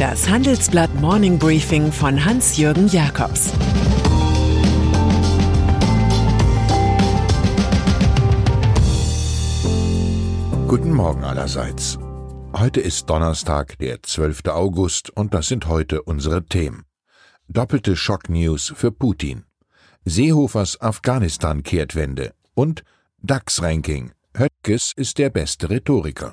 Das Handelsblatt Morning Briefing von Hans-Jürgen Jakobs Guten Morgen allerseits. Heute ist Donnerstag, der 12. August, und das sind heute unsere Themen. Doppelte Schocknews für Putin. Seehofers Afghanistan-Kehrtwende und DAX-Ranking. Höttges ist der beste Rhetoriker.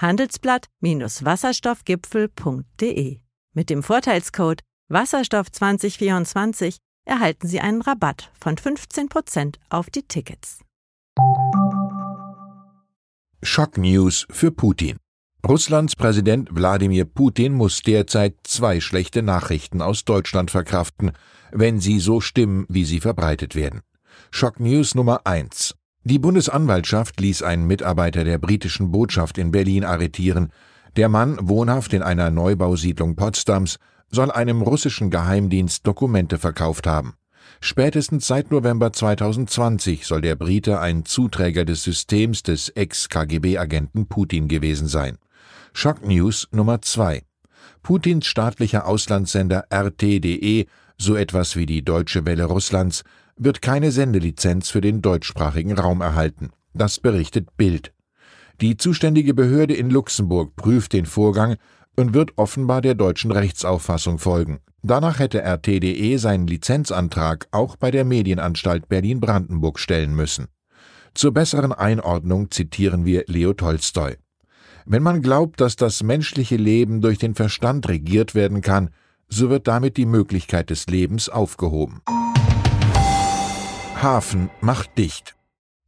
handelsblatt-wasserstoffgipfel.de. Mit dem Vorteilscode Wasserstoff 2024 erhalten Sie einen Rabatt von 15% auf die Tickets. Schocknews für Putin. Russlands Präsident Wladimir Putin muss derzeit zwei schlechte Nachrichten aus Deutschland verkraften, wenn sie so stimmen, wie sie verbreitet werden. Schocknews Nummer 1. Die Bundesanwaltschaft ließ einen Mitarbeiter der britischen Botschaft in Berlin arretieren. Der Mann, wohnhaft in einer Neubausiedlung Potsdams, soll einem russischen Geheimdienst Dokumente verkauft haben. Spätestens seit November 2020 soll der Brite ein Zuträger des Systems des Ex-KGB-Agenten Putin gewesen sein. Shock News Nummer 2. Putins staatlicher Auslandssender RT.de, so etwas wie die Deutsche Welle Russlands, wird keine Sendelizenz für den deutschsprachigen Raum erhalten. Das berichtet Bild. Die zuständige Behörde in Luxemburg prüft den Vorgang und wird offenbar der deutschen Rechtsauffassung folgen. Danach hätte RTDE seinen Lizenzantrag auch bei der Medienanstalt Berlin-Brandenburg stellen müssen. Zur besseren Einordnung zitieren wir Leo Tolstoi. Wenn man glaubt, dass das menschliche Leben durch den Verstand regiert werden kann, so wird damit die Möglichkeit des Lebens aufgehoben. Hafen macht dicht.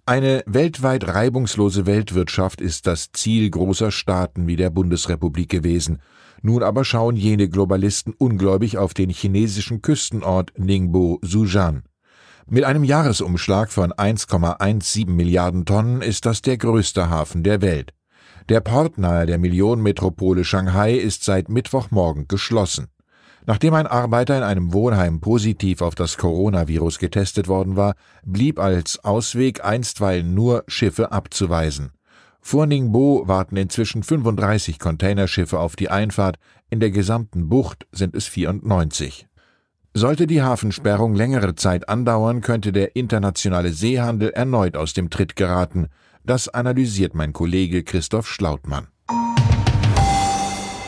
Eine weltweit reibungslose Weltwirtschaft ist das Ziel großer Staaten wie der Bundesrepublik gewesen. Nun aber schauen jene Globalisten ungläubig auf den chinesischen Küstenort Ningbo Sujan. Mit einem Jahresumschlag von 1,17 Milliarden Tonnen ist das der größte Hafen der Welt. Der Port nahe der Millionenmetropole Shanghai ist seit Mittwochmorgen geschlossen. Nachdem ein Arbeiter in einem Wohnheim positiv auf das Coronavirus getestet worden war, blieb als Ausweg einstweilen nur Schiffe abzuweisen. Vor Ningbo warten inzwischen 35 Containerschiffe auf die Einfahrt, in der gesamten Bucht sind es 94. Sollte die Hafensperrung längere Zeit andauern, könnte der internationale Seehandel erneut aus dem Tritt geraten. Das analysiert mein Kollege Christoph Schlautmann.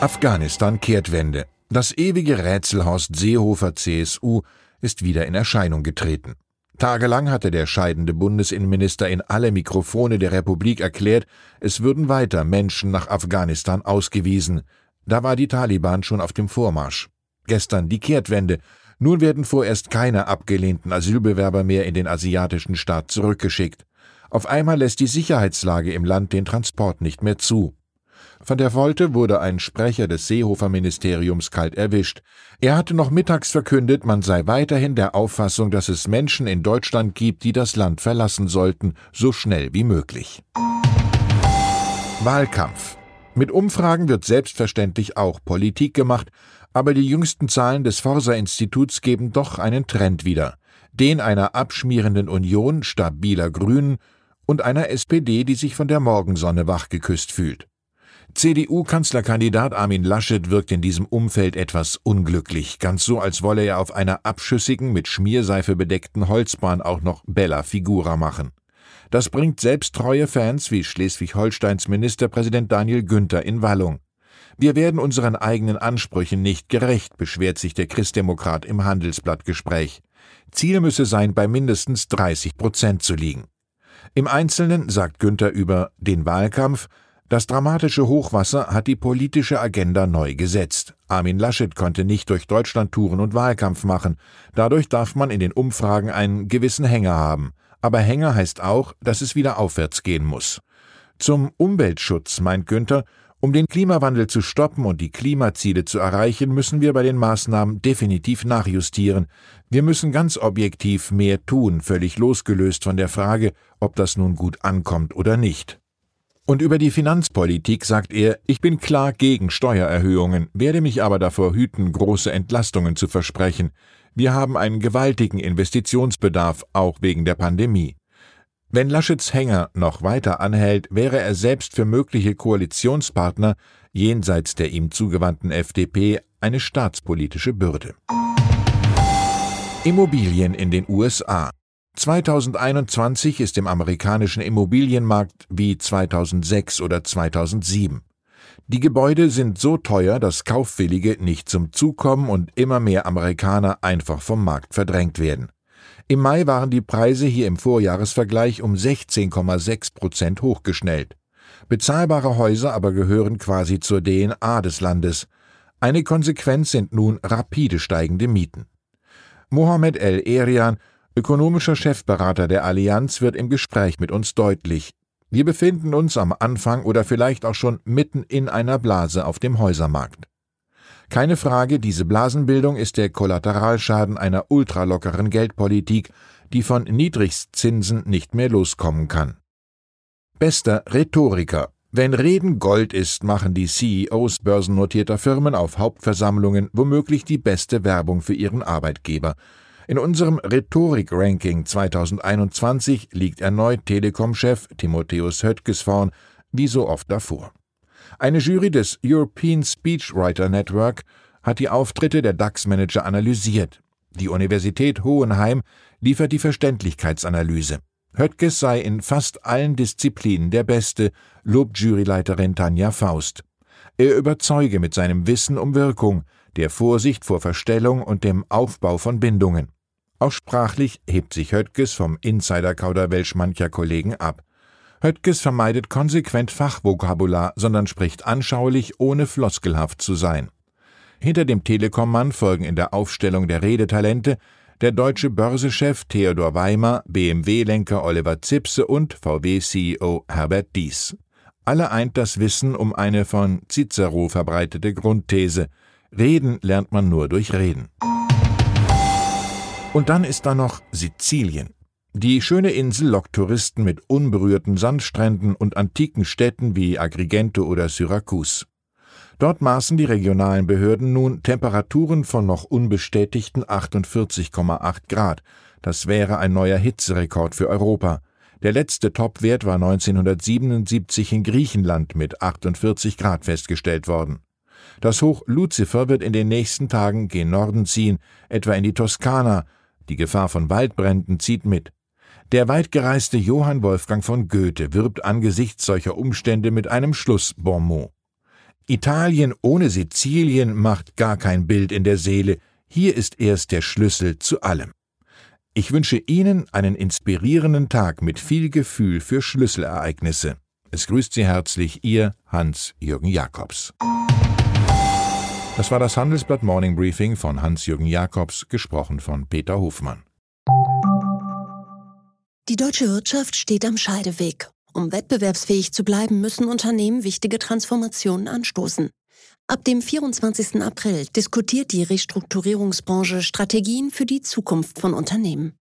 Afghanistan Kehrtwende. Das ewige Rätselhorst Seehofer CSU ist wieder in Erscheinung getreten. Tagelang hatte der scheidende Bundesinnenminister in alle Mikrofone der Republik erklärt, es würden weiter Menschen nach Afghanistan ausgewiesen. Da war die Taliban schon auf dem Vormarsch. Gestern die Kehrtwende. Nun werden vorerst keine abgelehnten Asylbewerber mehr in den asiatischen Staat zurückgeschickt. Auf einmal lässt die Sicherheitslage im Land den Transport nicht mehr zu. Von der Wolte wurde ein Sprecher des Seehofer-Ministeriums kalt erwischt. Er hatte noch mittags verkündet, man sei weiterhin der Auffassung, dass es Menschen in Deutschland gibt, die das Land verlassen sollten, so schnell wie möglich. Wahlkampf. Mit Umfragen wird selbstverständlich auch Politik gemacht, aber die jüngsten Zahlen des Forsa-Instituts geben doch einen Trend wieder. Den einer abschmierenden Union stabiler Grünen und einer SPD, die sich von der Morgensonne wachgeküsst fühlt. CDU-Kanzlerkandidat Armin Laschet wirkt in diesem Umfeld etwas unglücklich, ganz so, als wolle er auf einer abschüssigen, mit Schmierseife bedeckten Holzbahn auch noch Bella Figura machen. Das bringt selbst treue Fans wie Schleswig-Holsteins Ministerpräsident Daniel Günther in Wallung. Wir werden unseren eigenen Ansprüchen nicht gerecht, beschwert sich der Christdemokrat im Handelsblattgespräch. Ziel müsse sein, bei mindestens 30 Prozent zu liegen. Im Einzelnen sagt Günther über den Wahlkampf, das dramatische Hochwasser hat die politische Agenda neu gesetzt. Armin Laschet konnte nicht durch Deutschland touren und Wahlkampf machen. Dadurch darf man in den Umfragen einen gewissen Hänger haben. Aber Hänger heißt auch, dass es wieder aufwärts gehen muss. Zum Umweltschutz meint Günther, um den Klimawandel zu stoppen und die Klimaziele zu erreichen, müssen wir bei den Maßnahmen definitiv nachjustieren. Wir müssen ganz objektiv mehr tun, völlig losgelöst von der Frage, ob das nun gut ankommt oder nicht. Und über die Finanzpolitik sagt er, ich bin klar gegen Steuererhöhungen, werde mich aber davor hüten, große Entlastungen zu versprechen. Wir haben einen gewaltigen Investitionsbedarf, auch wegen der Pandemie. Wenn Laschets Hänger noch weiter anhält, wäre er selbst für mögliche Koalitionspartner jenseits der ihm zugewandten FDP eine staatspolitische Bürde. Immobilien in den USA 2021 ist im amerikanischen Immobilienmarkt wie 2006 oder 2007. Die Gebäude sind so teuer, dass Kaufwillige nicht zum Zug kommen und immer mehr Amerikaner einfach vom Markt verdrängt werden. Im Mai waren die Preise hier im Vorjahresvergleich um 16,6 Prozent hochgeschnellt. Bezahlbare Häuser aber gehören quasi zur DNA des Landes. Eine Konsequenz sind nun rapide steigende Mieten. Mohamed El Erian, ökonomischer Chefberater der Allianz, wird im Gespräch mit uns deutlich. Wir befinden uns am Anfang oder vielleicht auch schon mitten in einer Blase auf dem Häusermarkt. Keine Frage, diese Blasenbildung ist der Kollateralschaden einer ultralockeren Geldpolitik, die von Niedrigstzinsen nicht mehr loskommen kann. Bester Rhetoriker. Wenn Reden Gold ist, machen die CEOs börsennotierter Firmen auf Hauptversammlungen womöglich die beste Werbung für ihren Arbeitgeber. In unserem Rhetorik-Ranking 2021 liegt erneut Telekom-Chef Timotheus Höttges vorn, wie so oft davor. Eine Jury des European Speechwriter Network hat die Auftritte der DAX-Manager analysiert. Die Universität Hohenheim liefert die Verständlichkeitsanalyse. Höttges sei in fast allen Disziplinen der Beste, lobt Juryleiterin Tanja Faust. Er überzeuge mit seinem Wissen um Wirkung, der Vorsicht vor Verstellung und dem Aufbau von Bindungen. Auch sprachlich hebt sich Höttges vom Insider-Kauderwelsch mancher Kollegen ab. Höttges vermeidet konsequent Fachvokabular, sondern spricht anschaulich, ohne floskelhaft zu sein. Hinter dem Telekom-Mann folgen in der Aufstellung der Redetalente der deutsche Börsechef Theodor Weimer, BMW-Lenker Oliver Zipse und VW-CEO Herbert Dies. Alle eint das Wissen um eine von Cicero verbreitete Grundthese. Reden lernt man nur durch Reden. Und dann ist da noch Sizilien. Die schöne Insel lockt Touristen mit unberührten Sandstränden und antiken Städten wie Agrigento oder Syrakus. Dort maßen die regionalen Behörden nun Temperaturen von noch unbestätigten 48,8 Grad. Das wäre ein neuer Hitzerekord für Europa. Der letzte Topwert war 1977 in Griechenland mit 48 Grad festgestellt worden. Das Hoch Luzifer wird in den nächsten Tagen gen Norden ziehen, etwa in die Toskana. Die Gefahr von Waldbränden zieht mit. Der weitgereiste Johann Wolfgang von Goethe wirbt angesichts solcher Umstände mit einem Schlussbonmot. Italien ohne Sizilien macht gar kein Bild in der Seele, hier ist erst der Schlüssel zu allem. Ich wünsche Ihnen einen inspirierenden Tag mit viel Gefühl für Schlüsselereignisse. Es grüßt Sie herzlich Ihr Hans-Jürgen Jakobs. Das war das Handelsblatt Morning Briefing von Hans-Jürgen Jakobs, gesprochen von Peter Hofmann. Die deutsche Wirtschaft steht am Scheideweg. Um wettbewerbsfähig zu bleiben, müssen Unternehmen wichtige Transformationen anstoßen. Ab dem 24. April diskutiert die Restrukturierungsbranche Strategien für die Zukunft von Unternehmen.